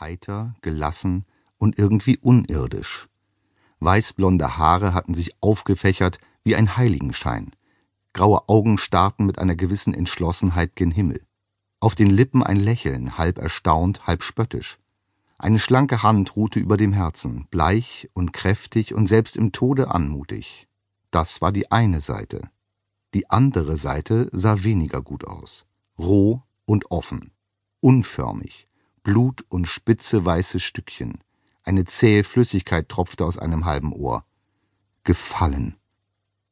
heiter, gelassen und irgendwie unirdisch. Weißblonde Haare hatten sich aufgefächert wie ein Heiligenschein. Graue Augen starrten mit einer gewissen Entschlossenheit gen Himmel. Auf den Lippen ein Lächeln, halb erstaunt, halb spöttisch. Eine schlanke Hand ruhte über dem Herzen, bleich und kräftig und selbst im Tode anmutig. Das war die eine Seite. Die andere Seite sah weniger gut aus. Roh und offen. Unförmig. Blut und spitze weiße Stückchen. Eine zähe Flüssigkeit tropfte aus einem halben Ohr. Gefallen.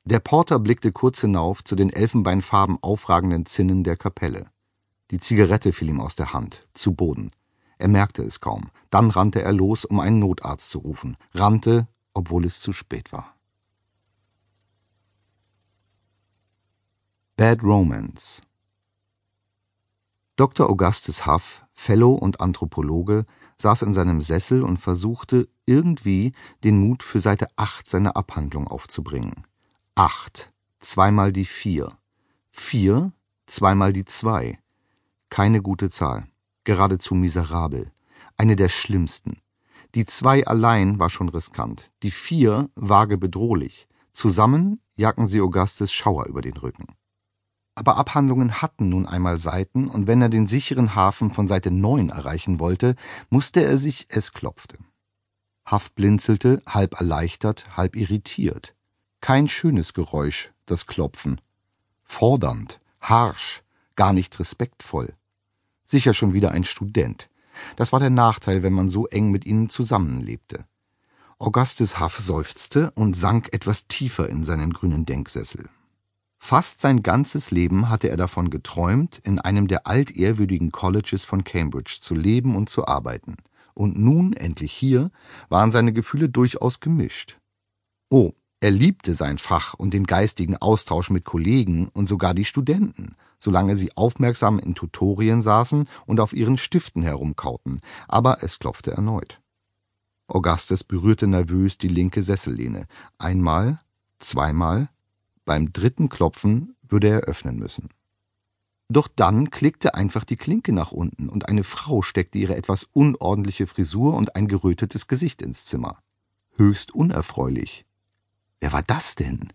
Der Porter blickte kurz hinauf zu den elfenbeinfarben aufragenden Zinnen der Kapelle. Die Zigarette fiel ihm aus der Hand, zu Boden. Er merkte es kaum. Dann rannte er los, um einen Notarzt zu rufen. Rannte, obwohl es zu spät war. Bad Romance Dr. Augustus Huff, Fellow und Anthropologe, saß in seinem Sessel und versuchte, irgendwie den Mut für Seite 8 seiner Abhandlung aufzubringen. Acht, zweimal die vier. Vier, zweimal die zwei. Keine gute Zahl geradezu miserabel, eine der schlimmsten. Die zwei allein war schon riskant, die vier vage bedrohlich. Zusammen jagten sie Augustus Schauer über den Rücken. Aber Abhandlungen hatten nun einmal Seiten, und wenn er den sicheren Hafen von Seite 9 erreichen wollte, musste er sich, es klopfte. Haft blinzelte, halb erleichtert, halb irritiert. Kein schönes Geräusch, das Klopfen. Fordernd, harsch, gar nicht respektvoll. Sicher schon wieder ein Student. Das war der Nachteil, wenn man so eng mit ihnen zusammenlebte. Augustus Huff seufzte und sank etwas tiefer in seinen grünen Denksessel. Fast sein ganzes Leben hatte er davon geträumt, in einem der altehrwürdigen Colleges von Cambridge zu leben und zu arbeiten. Und nun, endlich hier, waren seine Gefühle durchaus gemischt. Oh, er liebte sein Fach und den geistigen Austausch mit Kollegen und sogar die Studenten, solange sie aufmerksam in Tutorien saßen und auf ihren Stiften herumkauten, aber es klopfte erneut. Augustus berührte nervös die linke Sessellehne. Einmal, zweimal, beim dritten Klopfen würde er öffnen müssen. Doch dann klickte einfach die Klinke nach unten und eine Frau steckte ihre etwas unordentliche Frisur und ein gerötetes Gesicht ins Zimmer. Höchst unerfreulich. Wer war das denn?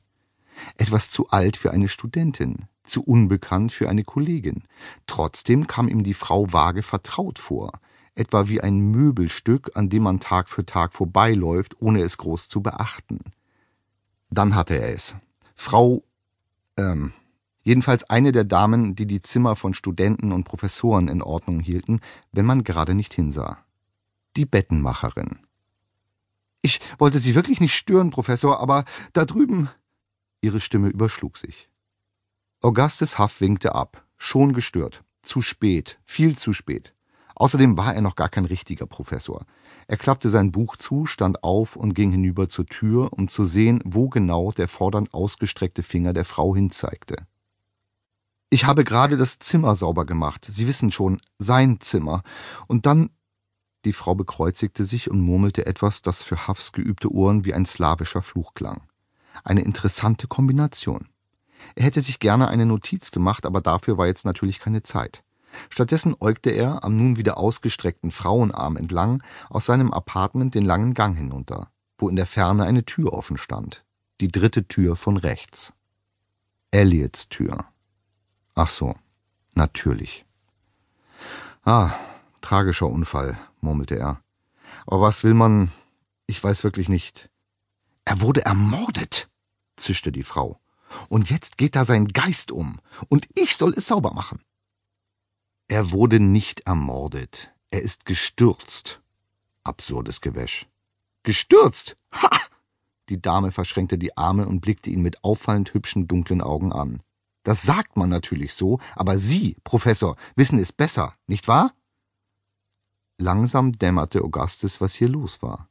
Etwas zu alt für eine Studentin, zu unbekannt für eine Kollegin. Trotzdem kam ihm die Frau vage vertraut vor, etwa wie ein Möbelstück, an dem man Tag für Tag vorbeiläuft, ohne es groß zu beachten. Dann hatte er es. Frau, ähm, jedenfalls eine der Damen, die die Zimmer von Studenten und Professoren in Ordnung hielten, wenn man gerade nicht hinsah. Die Bettenmacherin. Ich wollte Sie wirklich nicht stören, Professor, aber da drüben. Ihre Stimme überschlug sich. Augustus Huff winkte ab. Schon gestört. Zu spät. Viel zu spät. Außerdem war er noch gar kein richtiger Professor. Er klappte sein Buch zu, stand auf und ging hinüber zur Tür, um zu sehen, wo genau der fordernd ausgestreckte Finger der Frau hinzeigte. Ich habe gerade das Zimmer sauber gemacht. Sie wissen schon, sein Zimmer. Und dann. Die Frau bekreuzigte sich und murmelte etwas, das für Huffs geübte Ohren wie ein slawischer Fluch klang. Eine interessante Kombination. Er hätte sich gerne eine Notiz gemacht, aber dafür war jetzt natürlich keine Zeit. Stattdessen äugte er am nun wieder ausgestreckten Frauenarm entlang aus seinem Appartement den langen Gang hinunter, wo in der Ferne eine Tür offen stand. Die dritte Tür von rechts. Elliots Tür. Ach so, natürlich. Ah, tragischer Unfall, murmelte er. Aber was will man? Ich weiß wirklich nicht. Er wurde ermordet, zischte die Frau. Und jetzt geht da sein Geist um. Und ich soll es sauber machen. Er wurde nicht ermordet. Er ist gestürzt. Absurdes Gewäsch. Gestürzt? Ha! Die Dame verschränkte die Arme und blickte ihn mit auffallend hübschen dunklen Augen an. Das sagt man natürlich so, aber Sie, Professor, wissen es besser, nicht wahr? Langsam dämmerte Augustus, was hier los war.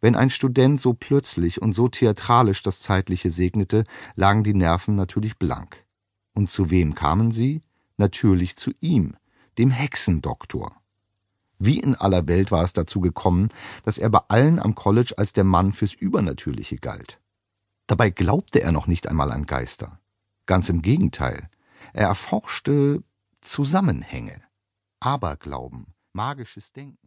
Wenn ein Student so plötzlich und so theatralisch das Zeitliche segnete, lagen die Nerven natürlich blank. Und zu wem kamen sie? Natürlich zu ihm, dem Hexendoktor. Wie in aller Welt war es dazu gekommen, dass er bei allen am College als der Mann fürs Übernatürliche galt. Dabei glaubte er noch nicht einmal an Geister. Ganz im Gegenteil. Er erforschte Zusammenhänge, Aberglauben, magisches Denken.